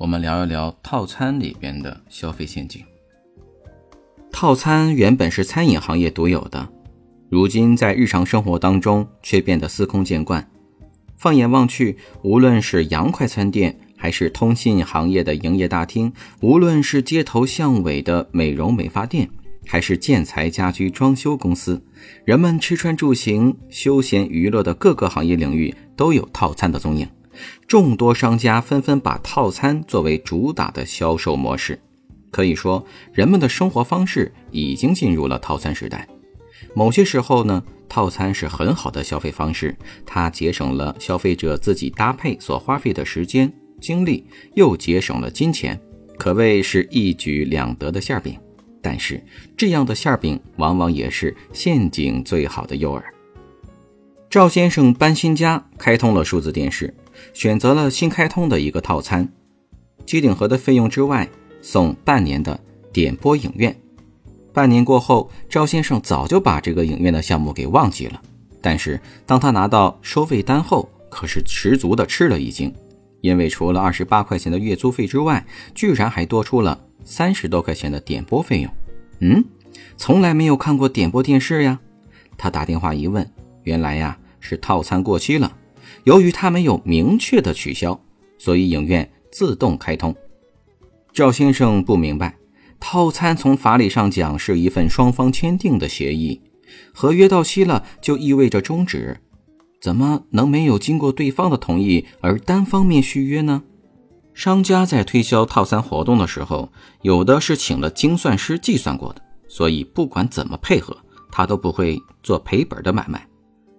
我们聊一聊套餐里边的消费陷阱。套餐原本是餐饮行业独有的，如今在日常生活当中却变得司空见惯。放眼望去，无论是洋快餐店，还是通信行业的营业大厅，无论是街头巷尾的美容美发店，还是建材家居装修公司，人们吃穿住行、休闲娱乐的各个行业领域都有套餐的踪影。众多商家纷纷把套餐作为主打的销售模式，可以说，人们的生活方式已经进入了套餐时代。某些时候呢，套餐是很好的消费方式，它节省了消费者自己搭配所花费的时间、精力，又节省了金钱，可谓是一举两得的馅饼。但是，这样的馅饼往往也是陷阱最好的诱饵。赵先生搬新家，开通了数字电视。选择了新开通的一个套餐，机顶盒的费用之外，送半年的点播影院。半年过后，赵先生早就把这个影院的项目给忘记了。但是当他拿到收费单后，可是十足的吃了一惊，因为除了二十八块钱的月租费之外，居然还多出了三十多块钱的点播费用。嗯，从来没有看过点播电视呀。他打电话一问，原来呀是套餐过期了。由于他没有明确的取消，所以影院自动开通。赵先生不明白，套餐从法理上讲是一份双方签订的协议，合约到期了就意味着终止，怎么能没有经过对方的同意而单方面续约呢？商家在推销套餐活动的时候，有的是请了精算师计算过的，所以不管怎么配合，他都不会做赔本的买卖。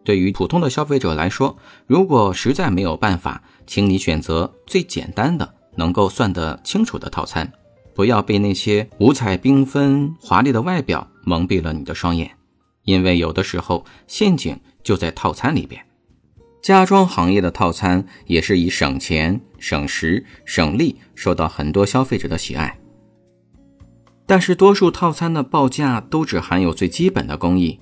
对于普通的消费者来说，如果实在没有办法，请你选择最简单的、能够算得清楚的套餐，不要被那些五彩缤纷、华丽的外表蒙蔽了你的双眼，因为有的时候陷阱就在套餐里边。家装行业的套餐也是以省钱、省时、省力受到很多消费者的喜爱，但是多数套餐的报价都只含有最基本的工艺，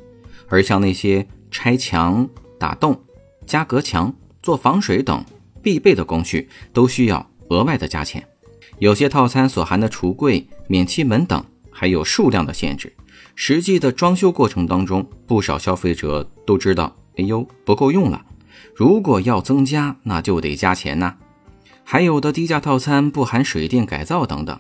而像那些。拆墙、打洞、加隔墙、做防水等必备的工序都需要额外的加钱。有些套餐所含的橱柜、免漆门等还有数量的限制。实际的装修过程当中，不少消费者都知道，哎呦不够用了。如果要增加，那就得加钱呐。还有的低价套餐不含水电改造等等。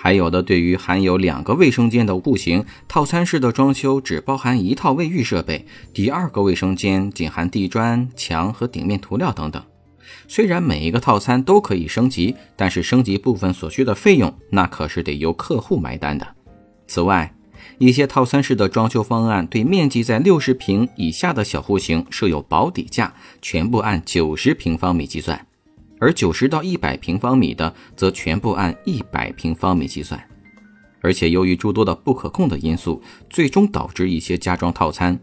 还有的，对于含有两个卫生间的户型套餐式的装修，只包含一套卫浴设备，第二个卫生间仅含地砖、墙和顶面涂料等等。虽然每一个套餐都可以升级，但是升级部分所需的费用，那可是得由客户买单的。此外，一些套餐式的装修方案对面积在六十平以下的小户型设有保底价，全部按九十平方米计算。而九十到一百平方米的，则全部按一百平方米计算。而且由于诸多的不可控的因素，最终导致一些家装套餐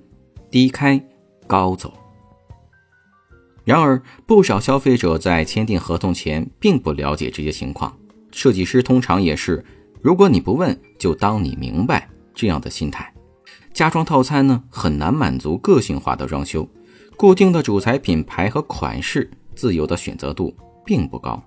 低开高走。然而，不少消费者在签订合同前并不了解这些情况，设计师通常也是“如果你不问，就当你明白”这样的心态。家装套餐呢，很难满足个性化的装修，固定的主材品牌和款式，自由的选择度。并不高，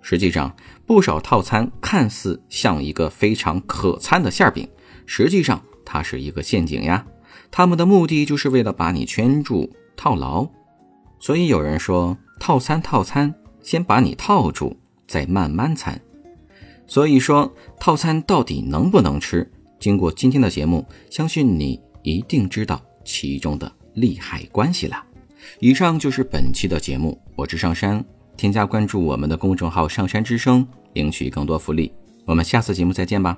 实际上不少套餐看似像一个非常可餐的馅饼，实际上它是一个陷阱呀。他们的目的就是为了把你圈住、套牢。所以有人说，套餐套餐，先把你套住，再慢慢餐。所以说，套餐到底能不能吃？经过今天的节目，相信你一定知道其中的利害关系了。以上就是本期的节目，我是上山。添加关注我们的公众号“上山之声”，领取更多福利。我们下次节目再见吧。